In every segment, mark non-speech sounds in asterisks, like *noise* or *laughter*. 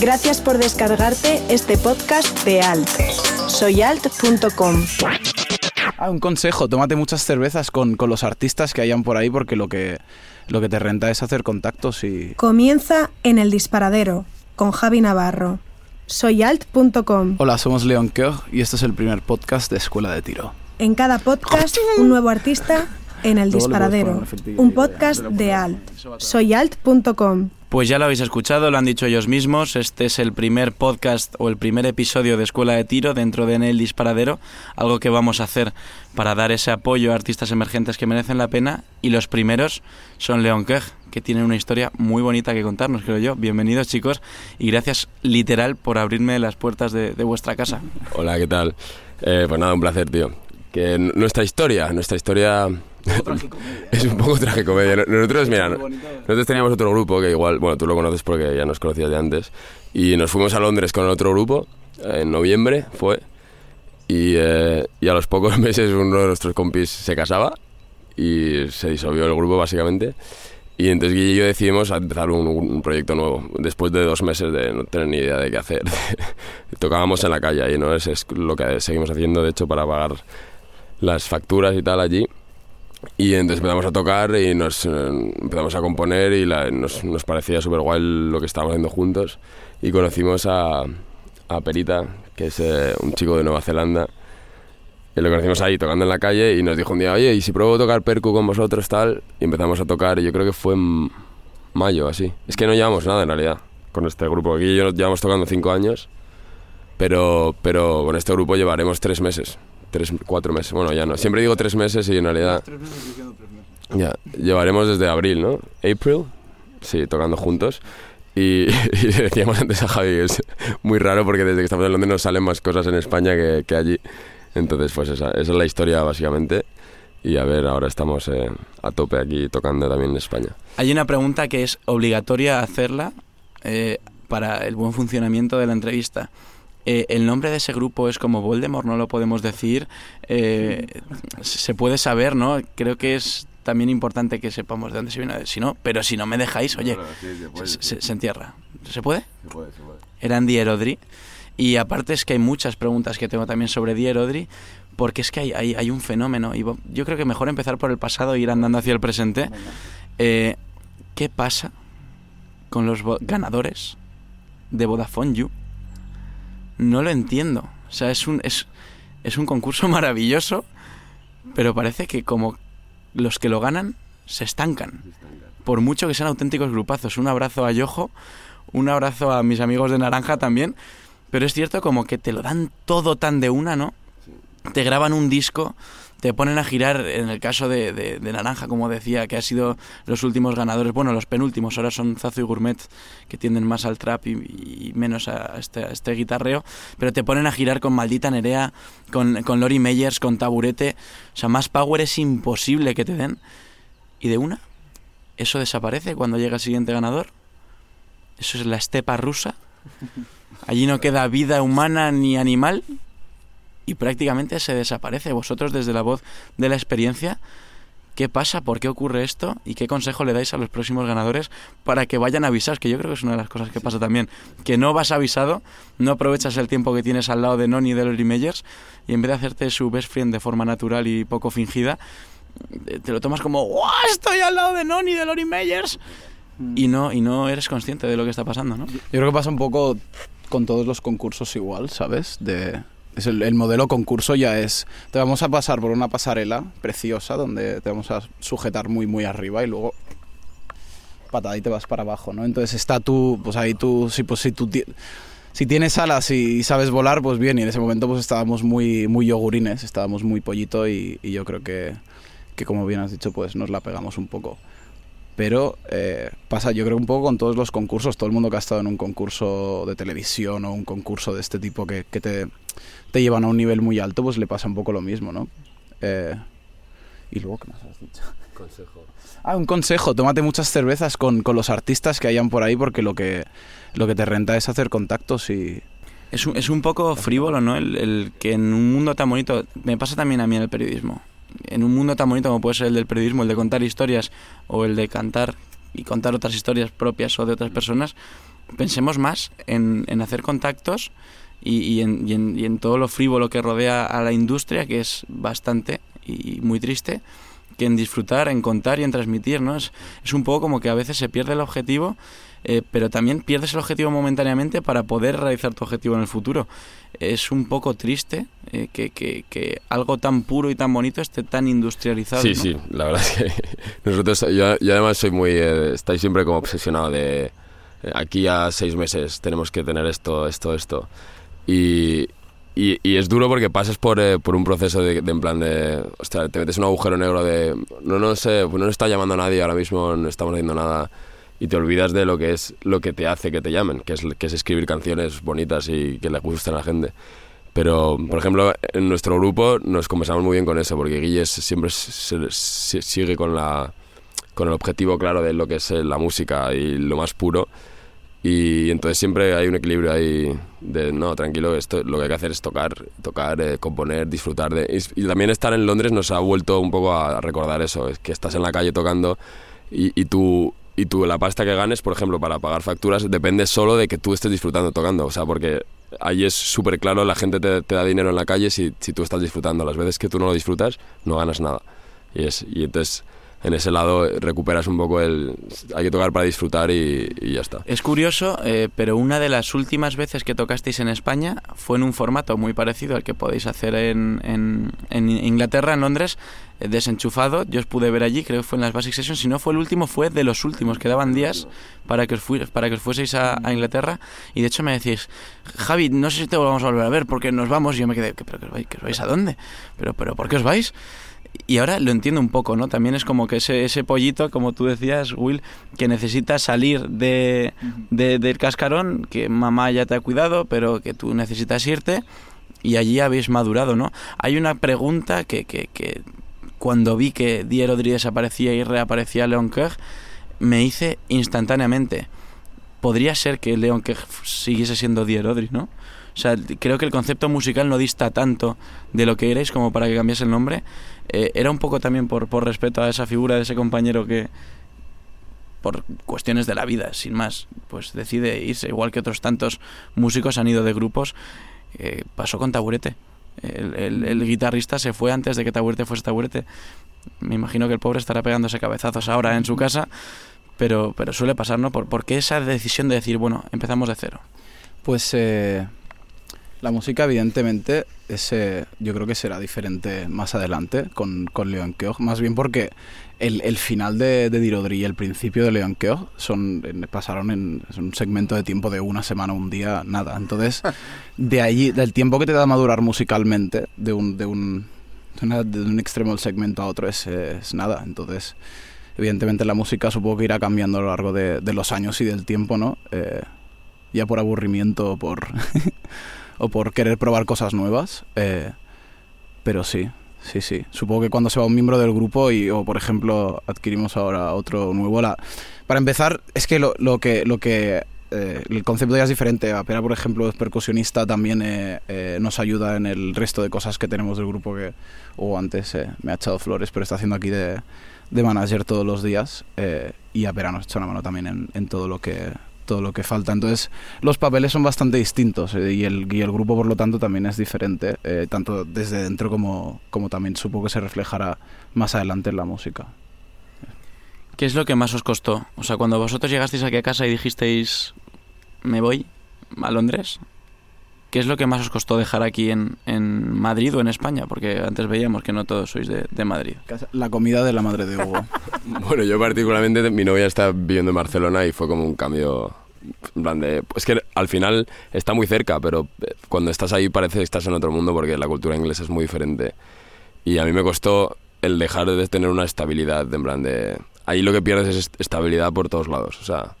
Gracias por descargarte este podcast de Alt. Soyalt.com. Ah, un consejo, tómate muchas cervezas con, con los artistas que hayan por ahí porque lo que, lo que te renta es hacer contactos y... Comienza en el disparadero con Javi Navarro. Soyalt.com. Hola, somos Leon Keur y este es el primer podcast de Escuela de Tiro. En cada podcast, *laughs* un nuevo artista en el disparadero. Un podcast de Alt. Soyalt.com. Pues ya lo habéis escuchado, lo han dicho ellos mismos. Este es el primer podcast o el primer episodio de Escuela de Tiro dentro de En el Disparadero. Algo que vamos a hacer para dar ese apoyo a artistas emergentes que merecen la pena. Y los primeros son Leon Keg, que tienen una historia muy bonita que contarnos, creo yo. Bienvenidos, chicos, y gracias literal por abrirme las puertas de, de vuestra casa. Hola, ¿qué tal? Eh, pues nada, un placer, tío. Que nuestra historia, nuestra historia *laughs* es un poco tragicomedia. Nosotros, mira, nosotros teníamos otro grupo que igual, bueno, tú lo conoces porque ya nos conocías de antes, y nos fuimos a Londres con otro grupo, eh, en noviembre fue, y, eh, y a los pocos *laughs* meses uno de nuestros compis se casaba y se disolvió el grupo básicamente. Y entonces Guille y yo decidimos empezar un, un proyecto nuevo, después de dos meses de no tener ni idea de qué hacer. *laughs* Tocábamos en la calle y no es, es lo que seguimos haciendo, de hecho, para pagar las facturas y tal allí. Y entonces empezamos a tocar y nos eh, empezamos a componer y la- nos, nos parecía súper guay lo que estábamos haciendo juntos. Y conocimos a, a Perita, que es eh, un chico de Nueva Zelanda. Y lo conocimos ahí tocando en la calle y nos dijo un día, oye, ¿y si pruebo tocar percu con vosotros tal? Y empezamos a tocar y yo creo que fue en mayo así. Es que no llevamos nada en realidad con este grupo. Aquí y yo llevamos tocando cinco años, pero, pero con este grupo llevaremos tres meses. Tres, cuatro meses. Bueno, ya no. Siempre digo tres meses y en realidad... Ya, llevaremos desde abril, ¿no? April, sí, tocando juntos. Y, *laughs* y le decíamos antes a Javi, es muy raro porque desde que estamos en Londres nos salen más cosas en España que, que allí. Entonces, pues esa, esa es la historia básicamente. Y a ver, ahora estamos eh, a tope aquí tocando también en España. Hay una pregunta que es obligatoria hacerla eh, para el buen funcionamiento de la entrevista. Eh, ¿El nombre de ese grupo es como Voldemort? ¿No lo podemos decir? Eh, *laughs* se puede saber, ¿no? Creo que es también importante que sepamos de dónde se viene. Si no, pero si no me dejáis, oye, se, se- se entierra. ¿Se puede? Eran Di Erodri. Y aparte es que hay muchas preguntas que tengo también sobre Di Erodri, porque es que hay, hay, hay un fenómeno. Y yo creo que mejor empezar por el pasado e ir andando hacia el presente. Eh, ¿Qué pasa con los ganadores de Vodafone You? No lo entiendo. O sea, es un, es, es un concurso *laughs* maravilloso, pero parece que como los que lo ganan se estancan. Por mucho que sean auténticos grupazos. Un abrazo a Yojo, un abrazo a mis amigos de Naranja también. Pero es cierto como que te lo dan todo tan de una, ¿no? Te graban un disco, te ponen a girar, en el caso de, de- Naranja, como decía, que ha sido los últimos ganadores, bueno, los penúltimos, ahora son Zazu y Gourmet, que tienden más al trap y, menos a este, este guitarreo, pero te ponen a girar con Maldita Nerea, con, con Lori Meyers, con Taburete, o sea, más power es imposible que te den. Y de una, eso desaparece cuando llega el siguiente ganador. Eso es la estepa rusa. Allí no queda vida humana ni animal y prácticamente se desaparece. Vosotros desde la voz de la experiencia, ¿qué pasa? ¿Por qué ocurre esto? ¿Y qué consejo le dais a los próximos ganadores para que vayan avisados? Que yo creo que es una de las cosas que pasa también. Que no vas avisado, no aprovechas el tiempo que tienes al lado de Noni y de Lori Meyers y en vez de hacerte su best friend de forma natural y poco fingida, eh, te lo tomas como ¡Guau! Estoy al lado de Noni y de Lori Meyers y no, y no eres consciente de lo que está pasando, ¿no? Yo creo que pasa un poco con todos los concursos igual, ¿sabes? De, es el, el modelo concurso ya es, te vamos a pasar por una pasarela preciosa donde te vamos a sujetar muy, muy arriba y luego patada y te vas para abajo, ¿no? Entonces está tú, pues ahí tú, sí, pues si tú... Si tienes alas y sabes volar, pues bien, y en ese momento pues estábamos muy, muy yogurines, estábamos muy pollito y, y yo creo que, que como bien has dicho, pues nos la pegamos un poco. Pero eh, pasa, yo creo, un poco con todos los concursos. Todo el mundo que ha estado en un concurso de televisión o un concurso de este tipo que, que te, te llevan a un nivel muy alto, pues le pasa un poco lo mismo, ¿no? Eh, y luego, ¿qué más has dicho? Ah, un consejo, tómate muchas cervezas con, con los artistas que hayan por ahí porque lo que, lo que te renta es hacer contactos y... Es un, es un poco frívolo, ¿no? El, el que en un mundo tan bonito. Me pasa también a mí en el periodismo. En un mundo tan bonito como puede ser el del periodismo, el de contar historias o el de cantar y contar otras historias propias o de otras personas, pensemos más en, en hacer contactos y, y, en, y, en, y, en, todo lo frívolo que rodea a la industria, que es bastante y muy triste, que en disfrutar, en contar y en transmitir, ¿no? Es, es un poco como que a veces se pierde el objetivo, eh, pero también pierdes el objetivo momentáneamente para poder realizar tu objetivo en el futuro. Es un poco triste eh, que, que, que, algo tan puro y tan bonito esté tan industrializado. Sí, ¿no? sí, la verdad es que *laughs* nosotros, yo, yo además soy muy, eh, estáis siempre como obsesionado de eh, aquí a seis meses tenemos que tener esto, esto, esto. Y, y, y, es duro porque pasas por, eh, por un proceso de, de, en plan de, hostia, te metes en un agujero negro de, no, no sé, pues no nos está llamando a nadie ahora mismo, no estamos haciendo nada y te olvidas de lo que es lo que te hace que te llamen, que es, que es escribir canciones bonitas y que le gusten a la gente. Pero, por ejemplo, en nuestro grupo nos conversamos muy bien con eso, porque Guille siempre se, se, sigue con, la, con el objetivo claro de lo que es la música y lo más puro. Y entonces siempre hay un equilibrio ahí de, no, tranquilo, esto, lo que hay que hacer es tocar, tocar, eh, componer, disfrutar de... Y, y, también estar en Londres nos ha vuelto un poco a recordar eso, es que estás en la calle tocando y, y tú y tú la pasta que ganes, por ejemplo, para pagar facturas, depende solo de que tú estés disfrutando tocando. O sea, porque ahí es súper claro, la gente te, da dinero en la calle si, si tú estás disfrutando. Las veces que tú no lo disfrutas, no ganas nada. Y, es, y entonces en ese lado recuperas un poco el... Hay que tocar para disfrutar y, ya está. Es curioso, eh, pero una de las últimas veces que tocasteis en España fue en un formato muy parecido al que podéis hacer en, en, Inglaterra, en Londres, eh, desenchufado. Yo os pude ver allí, creo que fue en las Basic Sessions. Si no fue el último, fue de los últimos. Quedaban días para que os, fui, para que os fueseis a, a, Inglaterra. Y de hecho me decís, Javi, no sé si te vamos a volver a ver porque nos vamos. Y yo me quedé, ¿pero que os vais, que os vais a dónde? ¿Pero, ¿Pero por qué os vais? y ahora lo entiendo un poco, ¿no? También es como que ese, ese pollito, como tú decías, Will, que necesita salir de, de, del cascarón, que mamá ya te ha cuidado, pero que tú necesitas irte y allí habéis madurado, ¿no? Hay una pregunta que, que, que cuando vi que Die Rodri desaparecía y reaparecía Leon Kerr, me hice instantáneamente. Podría ser que Leon Kerr siguiese siendo Die Rodri, ¿no? O sea, creo que el concepto musical no dista tanto de lo que erais como para que cambiase el nombre. Eh, era un poco también por, por respeto a esa figura de ese compañero que, por cuestiones de la vida, sin más, pues decide irse, igual que otros tantos músicos han ido de grupos. Eh, pasó con Taburete. El, el, el, guitarrista se fue antes de que Taburete fuese Taburete. Me imagino que el pobre estará pegándose cabezazos ahora en su casa, pero, pero suele pasar, ¿no? ¿Por, ¿Por qué esa decisión de decir, bueno, empezamos de cero? Pues eh, la música, evidentemente, es, eh, yo creo que será diferente más adelante con, con Leon Keogh, más bien porque el, el final de, de Dirodri y el principio de Leon Keogh son, pasaron en un segmento de tiempo de una semana, un día, nada. Entonces, *laughs* de allí, del tiempo que te da madurar musicalmente, de un, de un, de, una, de un extremo del segmento a otro, es, es nada. Entonces, evidentemente la música supongo que irá cambiando a lo largo de, de los años y del tiempo, ¿no? Eh, ya por aburrimiento o por... *laughs* o por querer probar cosas nuevas. Eh, pero sí, sí, sí. Supongo que cuando se va un miembro del grupo y, o por ejemplo, adquirimos ahora otro nuevo. La... Para empezar, es que lo, lo que. Lo que eh, el concepto ya es diferente. Apera, por ejemplo, es percusionista, también eh, eh, nos ayuda en el resto de cosas que tenemos del grupo que, o antes eh, me ha echado flores, pero está haciendo aquí de, de manager todos los días. Eh, y Apera nos echa una mano también en, en todo lo que todo lo que falta. Entonces, los papeles son bastante distintos eh, y, el, y, el, grupo, por lo tanto, también es diferente, eh, tanto desde dentro como, como también supongo que se reflejará más adelante en la música. ¿Qué es lo que más os costó? O sea, cuando vosotros llegasteis aquí a casa y dijisteis, me voy a Londres, ¿qué es lo que más os costó dejar aquí en, en Madrid o en España? Porque antes veíamos que no todos sois de, de Madrid. La comida de la madre de Hugo. *laughs* bueno, yo particularmente, mi novia está viviendo en Barcelona y fue como un cambio en plan de, es que al final está muy cerca, pero eh, cuando estás ahí parece que estás en otro mundo porque la cultura inglesa es muy diferente. Y a mí me costó el dejar de tener una estabilidad, en plan de... Ahí lo que pierdes es estabilidad por todos lados, o sea...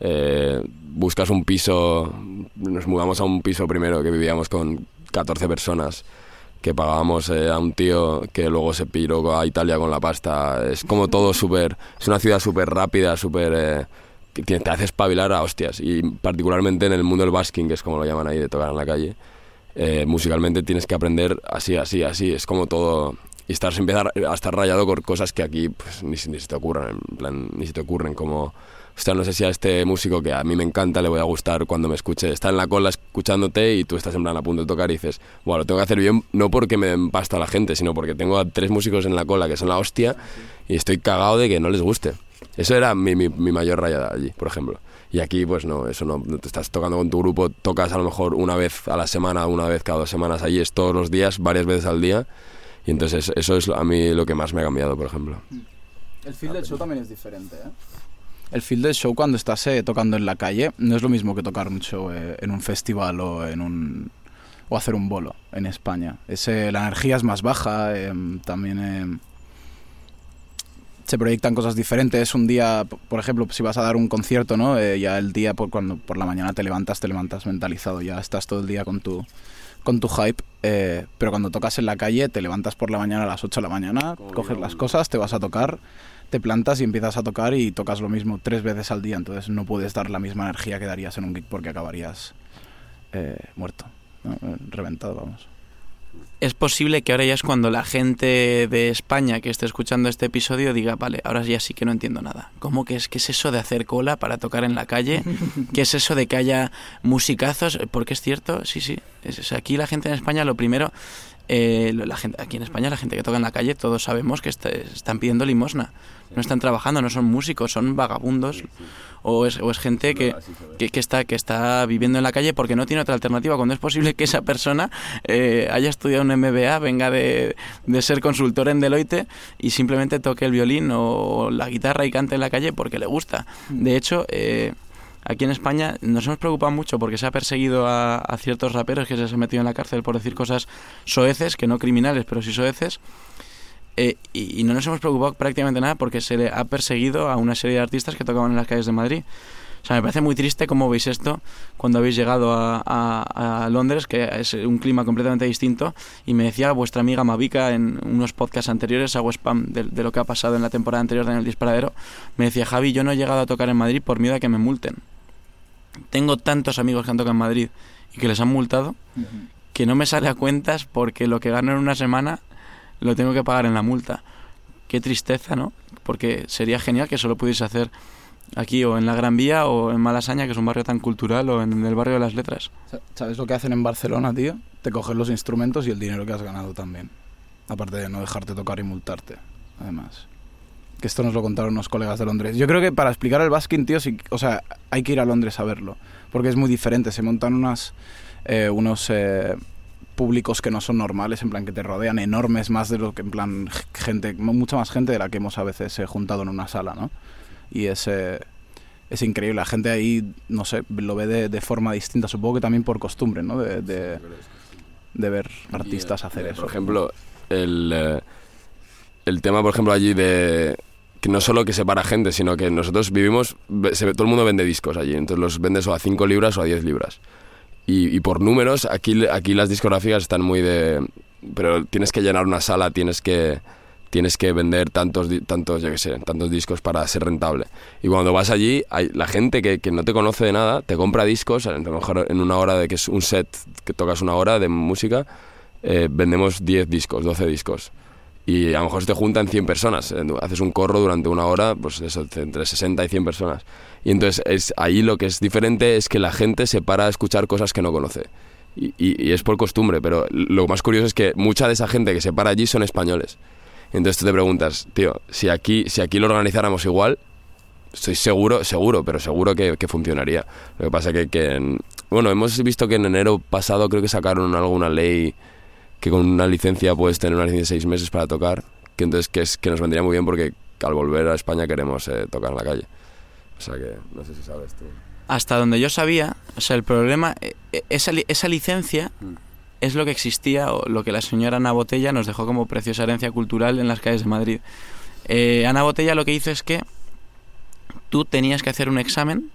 Eh, buscas un piso, nos mudamos a un piso primero que vivíamos con 14 personas, que pagábamos eh, a un tío que luego se piró a Italia con la pasta. Es como todo súper, es una ciudad súper rápida, súper... Eh, que te hace espabilar a hostias. Y particularmente en el mundo del basking, que es como lo llaman ahí, de tocar en la calle, eh, musicalmente tienes que aprender así, así, así. Es como todo... Y estar, empezar a estar rayado con cosas que aquí pues, ni, ni se te ocurran, en plan, ni se te ocurren, como no sé si a este músico que a mí me encanta le voy a gustar cuando me escuche. Está en la cola escuchándote y tú estás en plan a punto de tocar y dices, bueno, lo tengo que hacer bien, no porque me den pasta la gente, sino porque tengo a tres músicos en la cola que son la hostia y estoy cagado de que no les guste. Eso era mi, mi, mayor rayada allí, por ejemplo. Y aquí, pues no, eso no te estás tocando con tu grupo, tocas a lo mejor una vez a la semana, una vez cada dos semanas, allí es todos los días, varias veces al día. Y entonces eso es a mí lo que más me ha cambiado, por ejemplo. El feel del show también es diferente, ¿eh? El feel del show cuando estás eh, tocando en la calle no es lo mismo que tocar un show eh, en un festival o en un o hacer un bolo en España. Es, eh, la energía es más baja, eh, también eh, se proyectan cosas diferentes. Un día, por ejemplo, si vas a dar un concierto, ¿no? Eh, ya el día por cuando por la mañana te levantas, te levantas mentalizado, ya estás todo el día con tu con tu hype, eh, pero cuando tocas en la calle te levantas por la mañana a las 8 de la mañana, coges las cosas, te vas a tocar, te plantas y empiezas a tocar y tocas lo mismo tres veces al día, entonces no puedes dar la misma energía que darías en un gig porque acabarías eh, muerto, ¿no? Eh, reventado, vamos. Es posible que ahora ya es cuando la gente de España que esté escuchando este episodio diga, vale, ahora ya sí que no entiendo nada. ¿Cómo que es, qué es eso de hacer cola para tocar en la calle? *laughs* ¿Qué es eso de que haya musicazos? Porque es cierto, sí, sí. Es, es- aquí la gente en España, lo primero, eh, la gente, aquí en España la gente que toca en la calle, todos sabemos que está- están pidiendo limosna. No están trabajando, no son músicos, son vagabundos. O es, o es gente que, que, que está, que está viviendo en la calle porque no tiene otra alternativa. Cuando es posible que esa persona eh, haya estudiado un MBA, venga de, de ser consultor en Deloitte y simplemente toque el violín o la guitarra y cante en la calle porque le gusta. De hecho, eh, aquí en España nos hemos preocupado mucho porque se ha perseguido a, ciertos raperos que se les ha metido en la cárcel por decir cosas soeces, que no criminales, pero sí soeces. Eh, y, y no nos hemos preocupado prácticamente nada porque se le ha perseguido a una serie de artistas que tocaban en las calles de Madrid. O sea, me parece muy triste cómo veis esto cuando habéis llegado a, a- Londres, que es un clima completamente distinto. Y me decía vuestra amiga Mavica en unos podcasts anteriores, hago spam de, de lo que ha pasado en la temporada anterior de En el Disparadero. Me decía, Javi, yo no he llegado a tocar en Madrid por miedo a que me multen. Tengo tantos amigos que han tocado en Madrid y que les han multado que no me sale a cuentas porque lo que gano en una semana lo tengo que pagar en la multa. Qué tristeza, ¿no? Porque sería genial que solo pudiese hacer aquí o en la Gran Vía o en Malasaña, que es un barrio tan cultural, o en el barrio de las letras. Sa- ¿Sabes lo que hacen en Barcelona, tío? Te cogen los instrumentos y el dinero que has ganado también. Aparte de no dejarte tocar y multarte, además. Que esto nos lo contaron unos colegas de Londres. Yo creo que para explicar el basking, tío, sí, o sea, hay que ir a Londres a verlo. Porque es muy diferente. Se montan unas, eh, unos eh, públicos que no son normales, en plan que te rodean enormes, más de lo que, en plan, gente, mucha más gente de la que hemos a veces eh, juntado en una sala, ¿no? Y es, eh, es increíble. La gente ahí, no sé, lo ve de, de forma distinta. Supongo que también por costumbre, ¿no? De, de, de ver artistas hacer eso. Por ejemplo, el, el tema, por ejemplo, allí de no solo que separa gente, sino que nosotros vivimos, todo el mundo vende discos allí, entonces los vendes o a 5 libras o a 10 libras. Y, por números, aquí, aquí las discográficas están muy de... Pero tienes que llenar una sala, tienes que, tienes que vender tantos, tantos, yo qué sé, tantos discos para ser rentable. Y cuando vas allí, hay, la gente que, que no te conoce de nada te compra discos, a lo mejor en una hora de que es un set que tocas una hora de música, eh, vendemos 10 discos, 12 discos. Y a lo mejor se te juntan 100 personas. eh, Haces un corro durante una hora, pues eso, entre 60 y 100 personas. Y entonces es, ahí lo que es diferente es que la gente se para a escuchar cosas que no conoce. Y, y- es por costumbre, pero lo más curioso es que mucha de esa gente que se para allí son españoles. Entonces tú te preguntas, tío, si aquí, si aquí lo organizáramos igual, estoy seguro, seguro, pero seguro que, que funcionaría. Lo que pasa que, que en- bueno, hemos visto que en enero pasado creo que sacaron alguna ley que con una licencia puedes tener una licencia de seis meses para tocar, que entonces que, es, que nos vendría muy bien porque al volver a España queremos eh, tocar en la calle. O sea que no sé si sabes tú. Hasta donde yo sabía, o sea, el problema, eh, eh, esa, esa licencia Mm. es lo que existía o lo que la señora Ana Botella nos dejó como preciosa herencia cultural en las calles de Madrid. Eh, Ana Botella lo que hizo es que tú tenías que hacer un examen,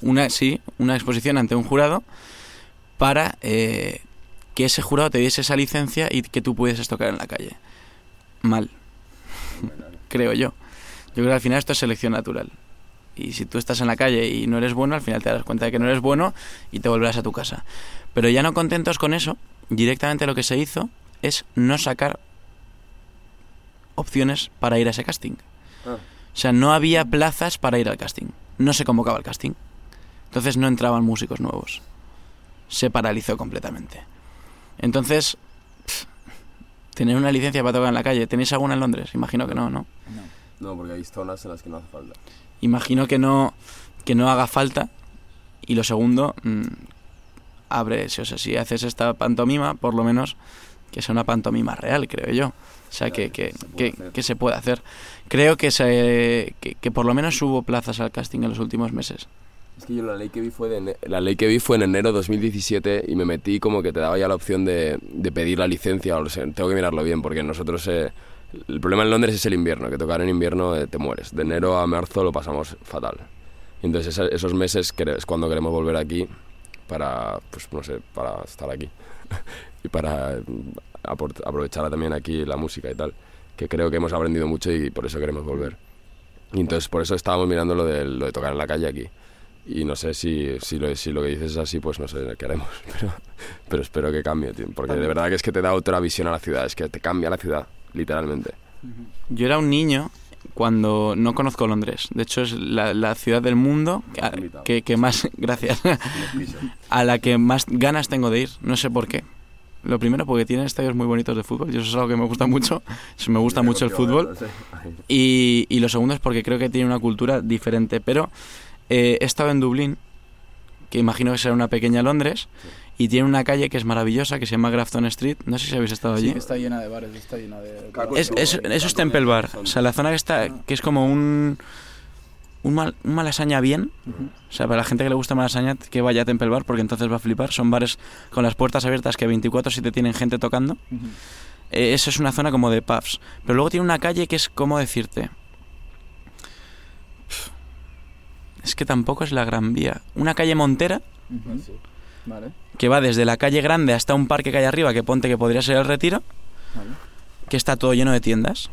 una, sí, una exposición ante un jurado para eh, que ese jurado te diese esa licencia y que tú pudieses tocar en la calle. Mal, *laughs* creo yo. Yo creo que al final esto es selección natural. Y si tú estás en la calle y no eres bueno, al final te das cuenta de que no eres bueno y te volverás a tu casa. Pero ya no contentos con eso, directamente lo que se hizo es no sacar opciones para ir a ese casting. Ah. O sea, no había plazas para ir al casting. No se convocaba el casting. Entonces no entraban músicos nuevos. Se paralizó completamente. Entonces, pff, tener una licencia para tocar en la calle, ¿tenéis alguna en Londres? Imagino que no, ¿no? No, porque hay zonas en las que no hace falta. Imagino que no, que no haga falta. Y lo segundo, mm, abre, si, o sea, si haces esta pantomima, por lo menos que sea una pantomima real, creo yo. O sea, que, que, que, que se puede hacer. Creo que, se, que por lo menos hubo plazas al casting en los últimos meses. Es que yo la ley que vi fue de la ley que vi fue en enero 2017 y me metí como que te daba ya la opción de, de pedir la licencia o sé, tengo que mirarlo bien porque nosotros eh, el problema en Londres es el invierno, que tocar en invierno eh, te mueres. De enero a marzo lo pasamos fatal. Entonces esa- esos meses es cuando queremos volver aquí para pues no sé, para estar aquí *laughs* y para mm, aprovechar también aquí la música y tal, que creo que hemos aprendido mucho y por eso queremos volver. Y entonces por eso estábamos mirando lo de, lo de tocar en la calle aquí. Y no sé si, si, lo, si lo que dices es así, pues no sé qué haremos. *laughs* Pero, pero espero que cambie, tío. Porque de verdad que es que te da otra visión a la ciudad. Es que te cambia la ciudad, literalmente. Yo era un niño cuando no conozco Londres. De hecho, es la, la ciudad del mundo a- que, que más, *laughs* gracias, a la que más ganas tengo de ir. No sé por qué. Lo primero, porque tiene estadios muy bonitos de fútbol, y eso es algo que me gusta mucho. *laughs* Me gusta mucho el fútbol. Y, y lo segundo es porque creo que tiene una cultura diferente. Pero eh, he estado en Dublín, que imagino que será una pequeña Londres, y tiene una calle que es maravillosa, que se llama Grafton Street. No sé si habéis estado allí. Sí, está llena de bares, está llena de... Es, es- eso es Temple Bar. O sea, la zona que está, que es como un. Un, mal, un malasaña bien. O sea, para la gente que le gusta malasaña, que vaya a Temple Bar, porque entonces va a flipar. Son bares con las puertas abiertas que 24-7 tienen gente tocando. Eh, eso es una zona como de pubs. Pero luego tiene una calle que es, ¿cómo decirte? Es que tampoco es la Gran Vía. Una calle montera Vale, que va desde la calle grande hasta un parque que hay arriba, que ponte que podría ser el retiro, vale. que está todo lleno de tiendas.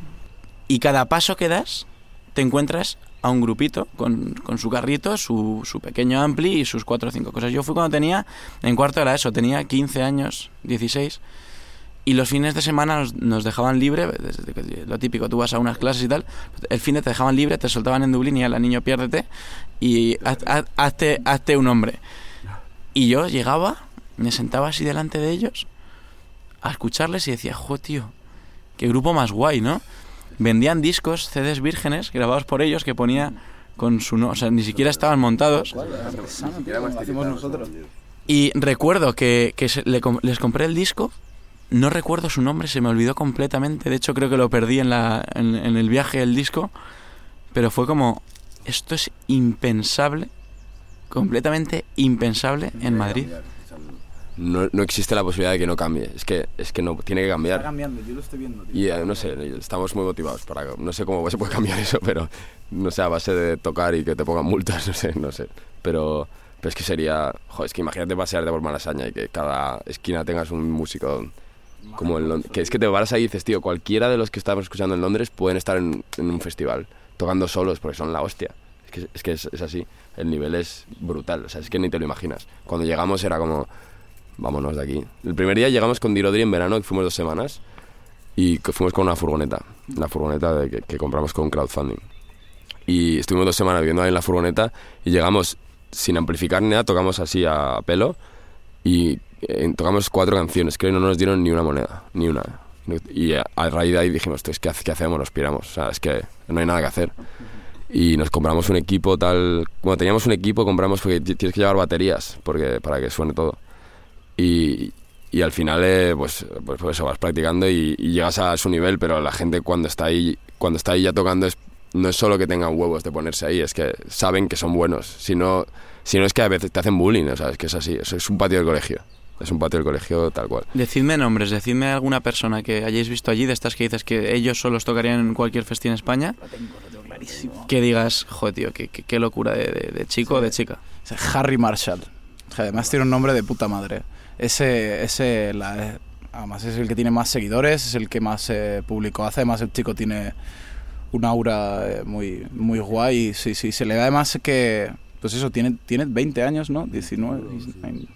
Y cada paso que das, te encuentras a un grupito con, con su carrito, su, su pequeño ampli y sus cuatro o cinco cosas. Yo fui cuando tenía, en cuarto era eso, tenía 15 años, 16, y los fines de semana nos, nos dejaban libre, lo típico, tú vas a unas clases y tal, el fin de te dejaban libre, te soltaban en Dublín y al niño piérdete y haz- haz- hazte, hazte un hombre. Y yo llegaba, me sentaba así delante de ellos a escucharles y decía, jo, tío, qué grupo más guay, ¿no? Vendían discos, CDs vírgenes, grabados por ellos, que ponía con su no, o sea, ni siquiera estaban montados. Y recuerdo que, que se- le com- les compré el disco, no recuerdo su nombre, se me olvidó completamente, de hecho creo que lo perdí en, la, en, en el viaje el disco, pero fue como, esto es impensable, completamente impensable en Madrid. No, no existe la posibilidad de que no cambie. Es que, es que no tiene que Está cambiar. cambiando, yo lo estoy viendo, tío. Y eh, no sé, estamos muy motivados para... No sé cómo se puede cambiar eso, pero no sé, a base de tocar y que te pongan multas, *laughs* no sé, no sé. Pero, pero es que sería... Joder, es que imagínate pasearte por Malasaña y que cada esquina tengas un músico como en Londres. Que es que te paras ahí y dices, tío, cualquiera de los que estamos escuchando en Londres pueden estar en, en un festival tocando solos porque son la hostia. Es que, es, que es, es así. El nivel es brutal, o sea, es que ni te lo imaginas. Cuando llegamos era como... Vámonos de aquí. El primer día llegamos con Dirodri en verano, que fuimos dos semanas, y fuimos con una furgoneta, la furgoneta de que, que compramos con crowdfunding. Y estuvimos dos semanas viviendo ahí en la furgoneta y llegamos sin amplificar ni nada, tocamos así a pelo y eh, tocamos cuatro canciones, creo que no nos dieron ni una moneda, ni una. Y a, a raíz de ahí dijimos, "Tío, es que hace- ¿qué hacemos? Nos piramos, o sea, es que no hay nada que hacer. Y nos compramos un equipo tal... Bueno, teníamos un equipo, compramos porque ti- tienes que llevar baterías porque, para que suene todo. Y, y al final, eh, pues, pues, pues eso, vas practicando y, y llegas a su nivel, pero la gente cuando está ahí, cuando está ahí ya tocando es, no es solo que tengan huevos de ponerse ahí, es que saben que son buenos. Si no, si no es que a veces te hacen bullying, o sea, es que es así, es un patio del colegio. Es un patio del colegio tal cual. Decidme nombres, decidme alguna persona que hayáis visto allí, de estas que dices que ellos solos tocarían en cualquier festín en España, Lo tengo, lo tengo clarísimo. que digas, joder, tío, qué, qué- qué locura de, de- de chico o de chica. Harry Marshall. Que además tiene un nombre de puta madre. Ese, ese la- además es el que tiene más seguidores, es el que más eh, público hace. Además el chico tiene un aura eh, muy, muy guay. Sí, sí, se le da además que, pues eso, tiene, tiene 20 años, ¿no? 19, 19,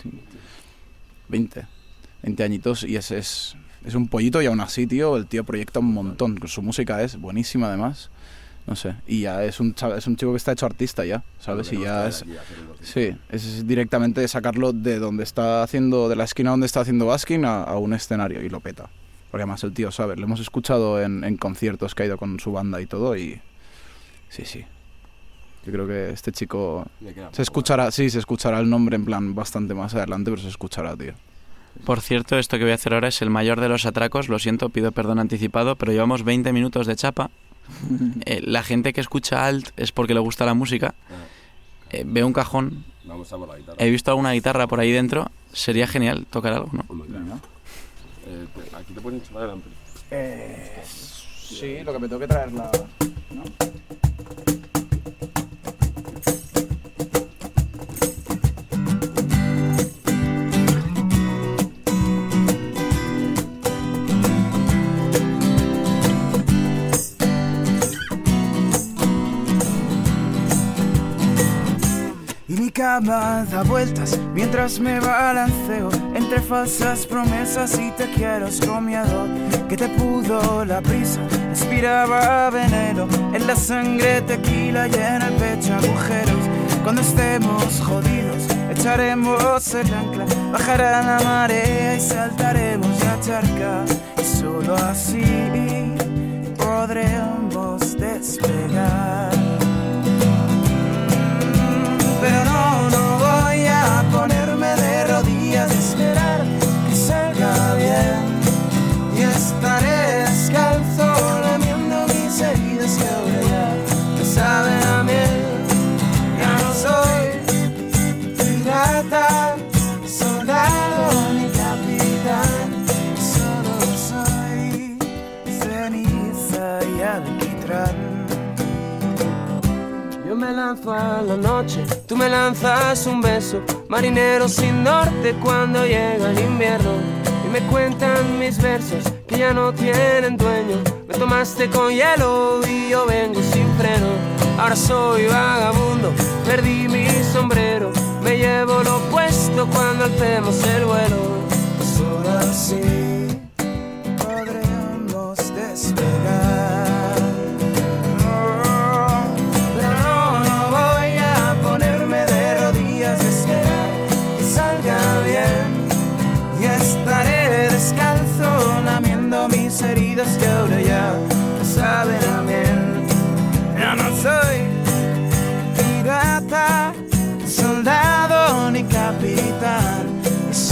20. 20 añitos y es, es, es un pollito y aún así, tío, el tío proyecta un montón. Su música es buenísima además. No sé. Y ya es un, es un chico que está hecho artista ya, ¿sabes? Y ya es... Sí, es directamente sacarlo de donde está haciendo, de la esquina donde está haciendo Baskin a, a un escenario y lo peta. Porque además el tío, ¿sabes? Lo hemos escuchado en, en conciertos que ha ido con su banda y todo y... Sí, sí. Yo creo que este chico... Se escuchará, sí, se escuchará el nombre en plan bastante más adelante, pero se escuchará, tío. Por cierto, esto que voy a hacer ahora es el mayor de los atracos. Lo siento, pido perdón anticipado, pero llevamos 20 minutos de chapa. *laughs* Eh, la gente que escucha alt es porque le gusta la música. Eh, veo un cajón, Vamos a por la guitarra. he visto alguna guitarra por ahí dentro. Sería genial tocar algo, ¿no? Eh, aquí te pueden chupar el ampli. sí, lo que me tengo que traer la... Y cama da vueltas mientras me balanceo entre falsas promesas y te quiero con miedo que te pudo la prisa. Respiraba veneno en la sangre, tequila y en el pecho agujeros. Cuando estemos jodidos, echaremos el ancla, bajará la marea y saltaremos la charca. Y solo así podremos despegar. Pero no, voy a ponerme a la noche, tú me lanzas un beso, marinero sin norte cuando llega el invierno. Y me cuentan mis versos que ya no tienen dueño. Me tomaste con hielo y yo vengo sin freno. Ahora soy vagabundo, perdí mi sombrero. Me llevo lo puesto cuando alcemos el vuelo. Solo así podremos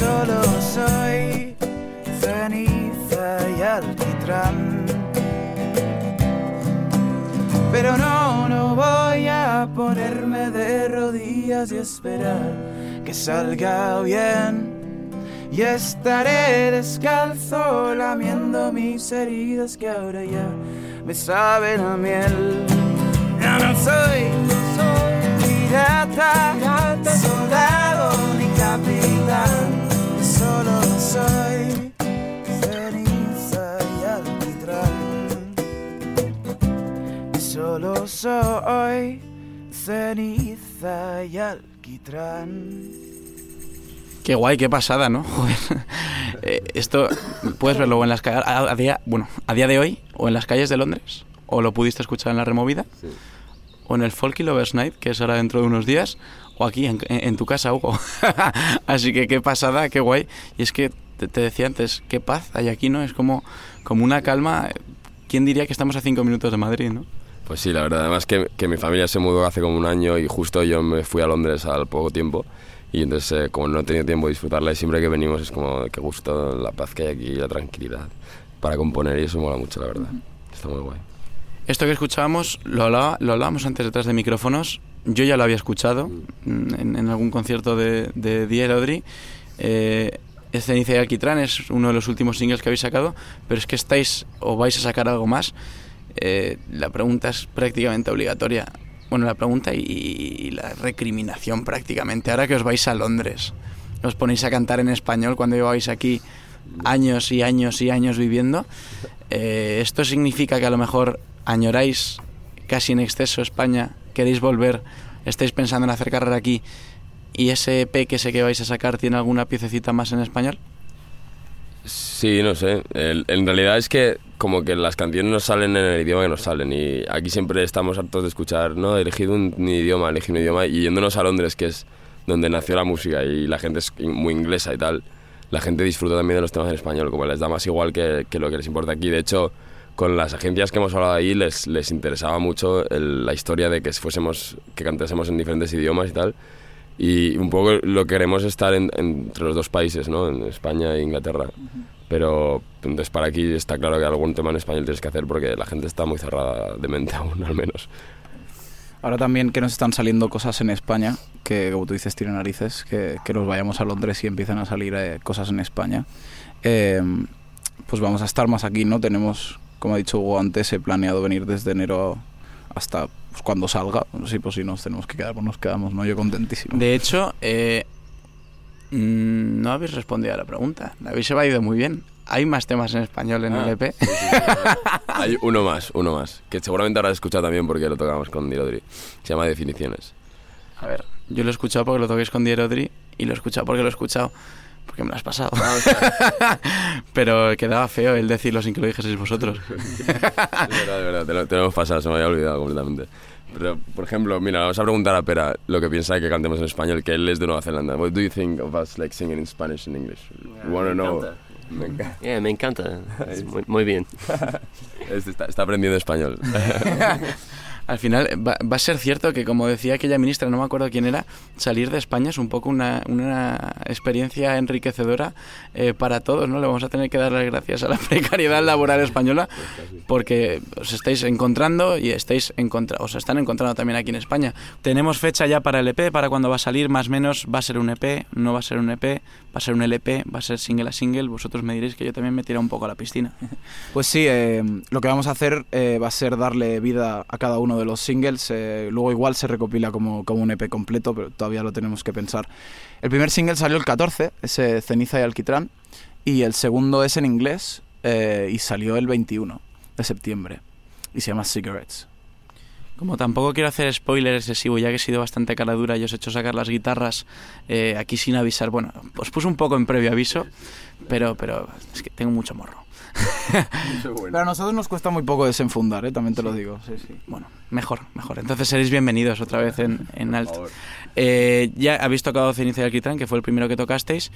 solo soy ceniza y alquitrán. Pero no, no voy a ponerme de rodillas y esperar que salga bien. Y estaré descalzo lamiendo mis heridas que ahora ya me saben a miel. Ya no soy, pirata, soldado ni capitán. Solo soy ceniza y alquitrán. Solo soy ceniza y alquitrán. Qué guay, qué pasada, ¿no? *laughs* Joder. Eh, esto puedes verlo o en las calles, a, a día, bueno, a día de hoy, o en las calles de Londres, o lo pudiste escuchar en la removida, o en el Folky Lovers Night, que es ahora dentro de unos días, o aquí en, en- tu casa, Hugo. *laughs* Así que qué pasada, qué guay. Y es que te, te decía antes, qué paz hay aquí, ¿no? Es como, como una calma. ¿Quién diría que estamos a cinco minutos de Madrid, no? Pues sí, la verdad. Además que, que mi familia se mudó hace como un año y justo yo me fui a Londres al poco tiempo. Y entonces, eh, como no he tenido tiempo de disfrutarla, y siempre que venimos es como que gusto la paz que hay aquí, la tranquilidad para componer y eso mola mucho, la verdad. Está muy guay. Esto que escuchábamos, lo, hablaba- lo hablábamos antes detrás de micrófonos. Yo ya lo había escuchado mm, en, en algún concierto de, de Dier Audrey. Eh, Ceniza y Alquitrán es uno de los últimos singles que habéis sacado, pero es que estáis o vais a sacar algo más. Eh, la pregunta es prácticamente obligatoria. Bueno, la pregunta y, y la recriminación prácticamente. Ahora que os vais a Londres, os ponéis a cantar en español cuando lleváis aquí años y años y años viviendo. Eh, ¿Esto significa que a lo mejor añoráis casi en exceso España, queréis volver, estáis pensando en hacer carrera aquí y ese EP que sé que vais a sacar tiene alguna piececita más en español? Sí, no sé. En realidad es que como que las canciones nos salen en el idioma que nos salen y aquí siempre estamos hartos de escuchar, ¿no? Elegid un, un idioma, elegid un idioma y yéndonos a Londres, que es donde nació la música y la gente es muy inglesa y tal, la gente disfruta también de los temas en español, como les da más igual que, que lo que les importa aquí. De hecho, con las agencias que hemos hablado ahí les, les interesaba mucho el- la historia de que fuésemos, que cantásemos en diferentes idiomas y tal. Y un poco lo que queremos es estar en- entre los dos países, ¿no? En España e Inglaterra. Pero entonces para aquí está claro que algún tema en español tienes que hacer porque la gente está muy cerrada de mente *laughs* aún, al menos. Ahora también que nos están saliendo cosas en España, que como tú dices, tiene narices, que, que nos vayamos a Londres y empiezan a salir eh, cosas en España. Eh, pues vamos a estar más aquí, ¿no? Tenemos, como ha dicho Hugo antes, he planeado venir desde enero hasta pues, cuando salga. Sí, pues si nos tenemos que quedar, pues nos quedamos, ¿no? Yo contentísimo. De hecho, eh, mm, no habéis respondido a la pregunta. La habéis evadido muy bien. ¿Hay más temas en español en Ah. el EP? Hay uno más, uno más, que seguramente habrás escuchado también porque lo tocamos con Dirodri. Se llama Definiciones. A ver, yo lo he escuchado porque lo toquéis con Dierodri y lo he escuchado porque lo he escuchado porque me lo has pasado. *laughs* Pero quedaba feo el decirlo sin que lo dijeseis vosotros. *laughs* De verdad, de verdad, te lo, te lo hemos pasado, se me había olvidado completamente. Pero, por ejemplo, mira, vamos a preguntar a Pera lo que piensa de que cantemos en español, que él es de Nueva Zelanda. What do you think of us like singing in Spanish and English? We want to me know. encanta. Me encanta. *laughs* Yeah, me encanta. Es muy, muy bien. Este Está, está aprendiendo español. Al final va, a ser cierto que, como decía aquella ministra, no me acuerdo quién era, salir de España es un poco una, una experiencia enriquecedora eh, para todos, ¿no? Le vamos a tener que dar las gracias a la *laughs* precariedad laboral española porque os estáis encontrando y estáis encontra os están encontrando también aquí en España. Tenemos fecha ya para el EP, para cuando va a salir, más o menos, va a ser un EP, no va a ser un EP, va a ser un LP, va a ser single a single. Vosotros me diréis que yo también me tiro un poco a la piscina. Pues sí, eh, lo que vamos a hacer eh, va a ser darle vida a cada uno de los singles. eh, luego igual se recopila como, como un EP completo, pero todavía lo tenemos que pensar. El primer single salió el 14, ese Ceniza y Alquitrán, y el segundo es en inglés eh, y salió el 21 de septiembre y se llama Cigarettes. Como tampoco quiero hacer spoiler excesivo, ya que he sido bastante cara dura y os he hecho sacar las guitarras eh, aquí sin avisar. Bueno, os puse un poco en previo aviso, pero, pero es que tengo mucho morro. Pero a nosotros nos cuesta muy poco desenfundar, ¿eh? también te lo digo. Sí, sí. Bueno, mejor, mejor. Entonces seréis bienvenidos otra vez en, en Por alto. Eh, ya habéis tocado Ceniza y Alquitrán, que fue el primero que tocasteis.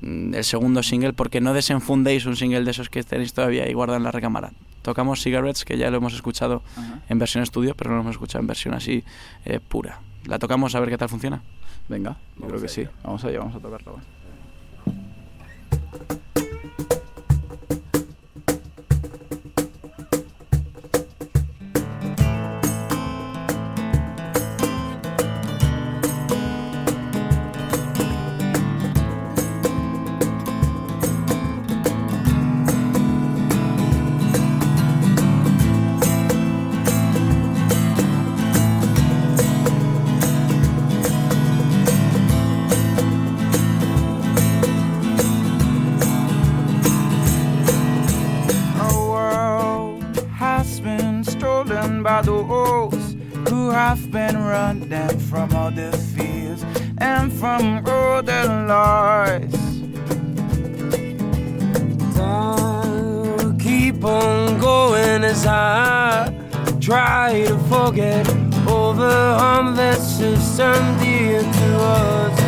Mm, El segundo single, porque no desenfundéis un single de esos que tenéis todavía y guardan en la recámara. Tocamos Cigarettes, que ya lo hemos escuchado en versión estudio, pero no lo hemos escuchado en versión así eh, pura. La tocamos a ver qué tal funciona. Venga, yo creo que sí. Vamos allá, vamos a tocarlo. Stolen by those who have been running from all the fears and from all the lies. Time keep on going as I try to forget all the harm that system did to us.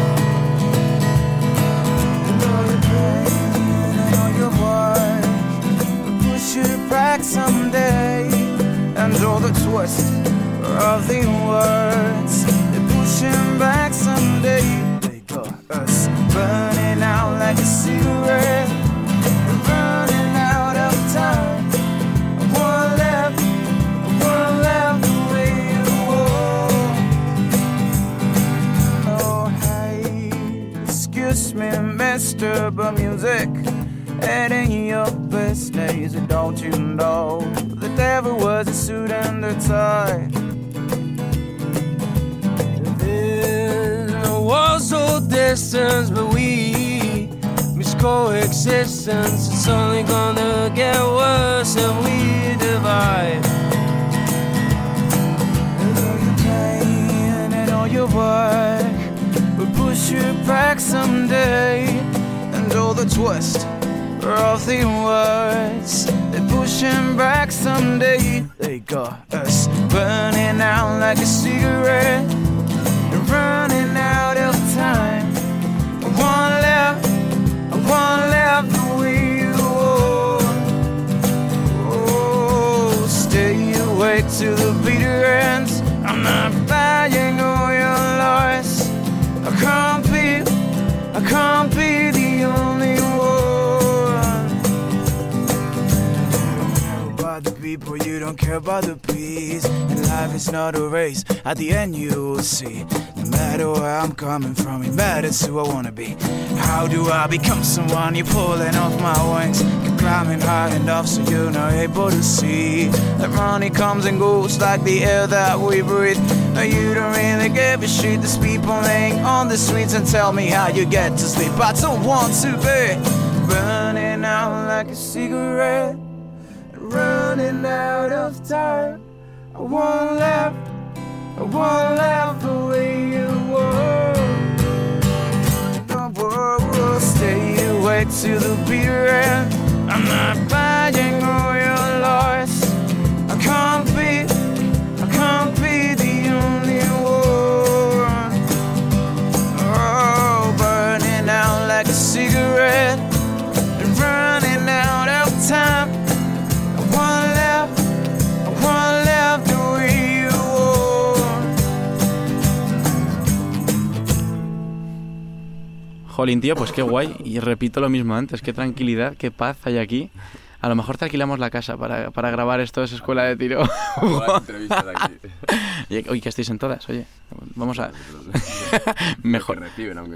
And all your pain and all your work will push you back someday. All the twist of the words they push him back someday. They got us burning out like a cigarette, running out of time. One left, one left. Oh, hey, excuse me, mister, but music it ain't your best days, don't you know the devil was a suit and a tie? There's no walls or distance, but we miss coexistence. It's only gonna get worse if we divide. And all your pain and all your work will push you back someday. And all the twist Earthy words, pushing back someday. They got us burning out like a cigarette, and running out of time. One left, one left the way you were. Oh, stay awake to the bitter ends. I'm not buying all your lies. I can't be, I can't be the only one. People, you don't care about the peace. And life is not a race. At the end, you will see. No matter where I'm coming from, it matters who I wanna be. How do I become someone? You're pulling off my wings. Keep climbing high enough so you're not able to see. That money comes and goes like the air that we breathe. No, you don't really give a shit. There's people laying on the streets and tell me how you get to sleep. I don't want to be burning out like a cigarette, running out of time. I won't laugh, I won't laugh the way you were. Don't worry, stay awake to the bitter end. I'm not buying all your Jolín, tío, pues qué guay. Y repito lo mismo antes, qué tranquilidad, qué paz hay aquí. A lo mejor te alquilamos la casa para, para grabar esto, es escuela de tiro. *laughs* Oye, que estéis en todas, oye. Vamos a... *laughs* *laughs* Mejor.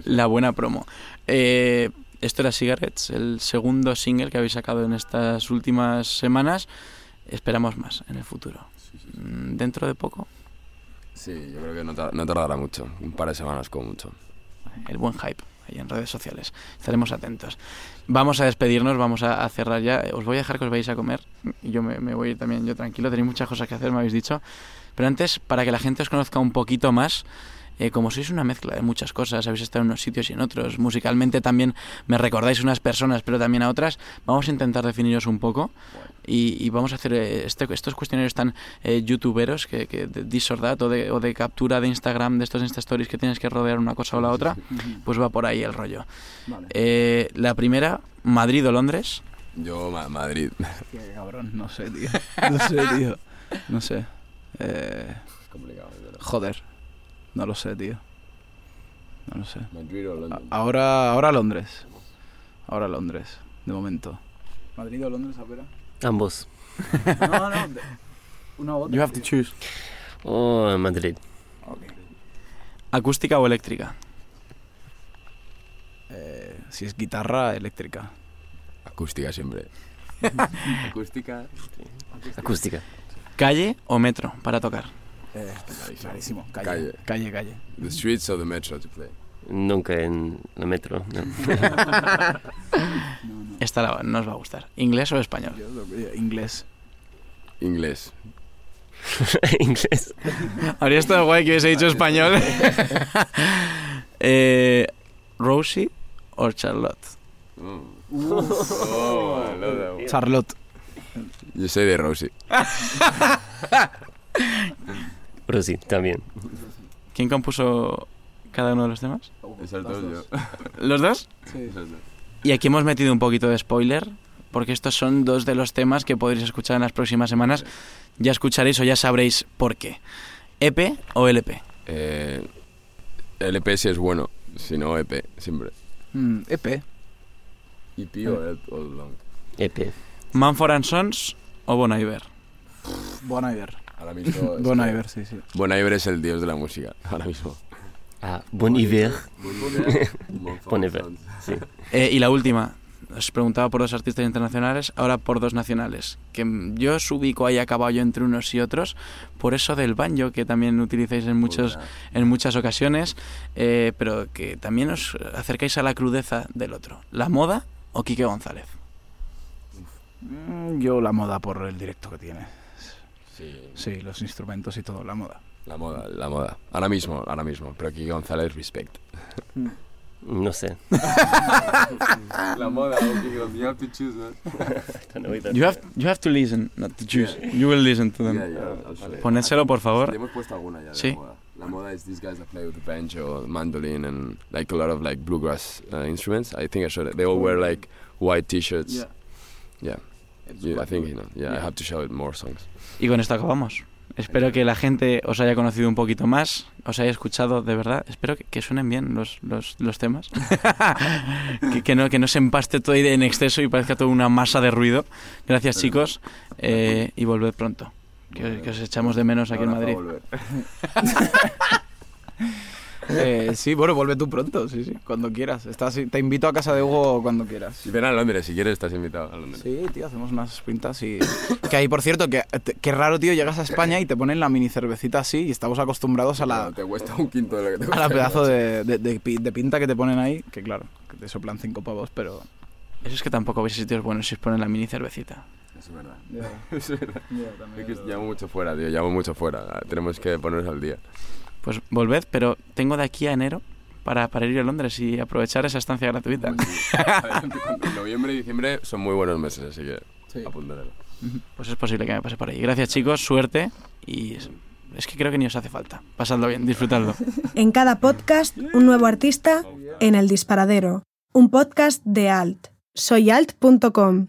La buena promo. Eh, esto era Cigarettes, el segundo single que habéis sacado en estas últimas semanas. Esperamos más en el futuro. Mm, Dentro de poco, Sí, yo creo que no tardará mucho. Un par de semanas como mucho. el buen hype ahí en redes sociales. Estaremos atentos. Vamos a despedirnos, vamos a, cerrar ya. Os voy a dejar que os vayáis a comer. Yo me, me voy también, yo tranquilo. Tenéis muchas cosas que hacer, me habéis dicho. Pero antes, para que la gente os conozca un poquito más, eh, como sois una mezcla de muchas cosas, habéis estado en unos sitios y en otros, musicalmente también me recordáis unas personas, pero también a otras, vamos a intentar definiros un poco y, y vamos a hacer eh, este- estos cuestionarios tan eh, youtuberos que, que de this or that, o de, o de captura de Instagram, de estos Insta Stories que tienes que rodear una cosa o la otra, pues va por ahí el rollo. Vale. Eh, la primera, Madrid o Londres. Yo, Ma- Madrid. Qué cabrón, no sé, tío. *laughs* No sé, tío. No sé. Eh, complicado, joder. No lo sé, tío. No lo sé. Madrid o London. Ahora, ahora Londres. Ahora Londres, de momento. ¿Madrid o Londres, a ver? Ambos. No, no. de- Una u otra. You have to choose. O Madrid. ¿Acústica o eléctrica? Eh, si es guitarra eléctrica. Acústica siempre. *laughs* Acústica. Acústica. ¿Calle o metro para tocar? Eh, clarísimo. Calle. Calle. Calle, calle. The streets or the metro to play. Nunca en el metro. no. *laughs* *laughs* Esta la- no os va a gustar. ¿Inglés o español? Yo lo- eh, inglés. Inglés. *laughs* Inglés. Habría estado guay que hubiese dicho español. eh, ¿Rosie o Charlotte? Charlotte. Yo soy de Rosie. Pero sí, también. ¿Quién compuso cada uno de los temas? Esas dos yo. *laughs* ¿Los dos? Dos. Y aquí hemos metido un poquito de spoiler, porque estos son dos de los temas que podréis escuchar en las próximas semanas. Ya escucharéis o ya sabréis por qué. ¿EP o LP? Eh, LP si es bueno, si no EP, siempre. Mm, EP. EP o o long. EP. ¿Manford and Sons o Bon Iver? Bon Iver. Ahora mismo. es Bon Iver, sí, sí. Bon Iver es el dios de la música, ahora mismo. Ah, *laughs* Bon Iver. Bon Iver. Sí. Eh, y la última, os preguntaba por dos artistas internacionales, ahora por dos nacionales. Que yo os ubico ahí a caballo entre unos y otros, por eso del banjo que también utilizáis en, muchos, en muchas ocasiones, eh, pero que también os acercáis a la crudeza del otro. ¿La moda o Quique González? Mm, Yo la moda por el directo que tiene. Sí, Sí, los instrumentos y todo, la moda. la moda, la moda. Ahora mismo, ahora mismo. Pero aquí González, respect. No sé. *laughs* La moda, you have to choose. You have, you have to listen, not to choose. You will listen to them. Ponédselo, por favor. hemos puesto alguna ya de Sí. la moda. La moda is these guys that play with the banjo, mandolin, and like a lot of like bluegrass uh, instruments. I think I showed it. They all wear like white t-shirts. Yeah. Yeah, I think you know. Yeah, I have to show it more songs. Y con esto acabamos. Espero que la gente os haya conocido un poquito más, os haya escuchado de verdad. Espero que, que suenen bien los, los, los temas. *laughs* que, que no, que no se empaste todo en exceso y parezca toda una masa de ruido. Gracias, chicos. eh, y volved pronto. Que, que os echamos de menos aquí en Madrid. *laughs* Eh, sí, bueno, vuelve tú pronto, sí, sí, cuando quieras. Estás, te invito a casa de Hugo cuando quieras. Ven a Londres, si quieres estás invitado a Londres. Sí, tío, hacemos unas pintas y... *coughs* Que ahí, por cierto, que qué raro, tío, llegas a España y te ponen la mini cervecita así y estamos acostumbrados a la, Te cuesta un quinto de lo que te a la pedazo de, de- de de pinta que te ponen ahí, que claro, que te soplan cinco pavos, pero... Eso es que tampoco veis sitios buenos si os ponen la mini cervecita. Es verdad. *laughs* Es verdad. Es que llamo mucho fuera, tío. Llamo mucho fuera. Tenemos que ponernos al día. Pues volved, pero tengo de aquí a enero para, para ir a Londres y aprovechar esa estancia gratuita. Sí. *laughs* Noviembre y diciembre son muy buenos meses, así que apúntatelo. Pues es posible que me pase por ahí. Gracias, chicos, suerte y es, es que creo que ni os hace falta. Pasadlo bien, disfrutadlo. *laughs* En cada podcast, un nuevo artista en El Disparadero, un podcast de Alt. Soyalt.com.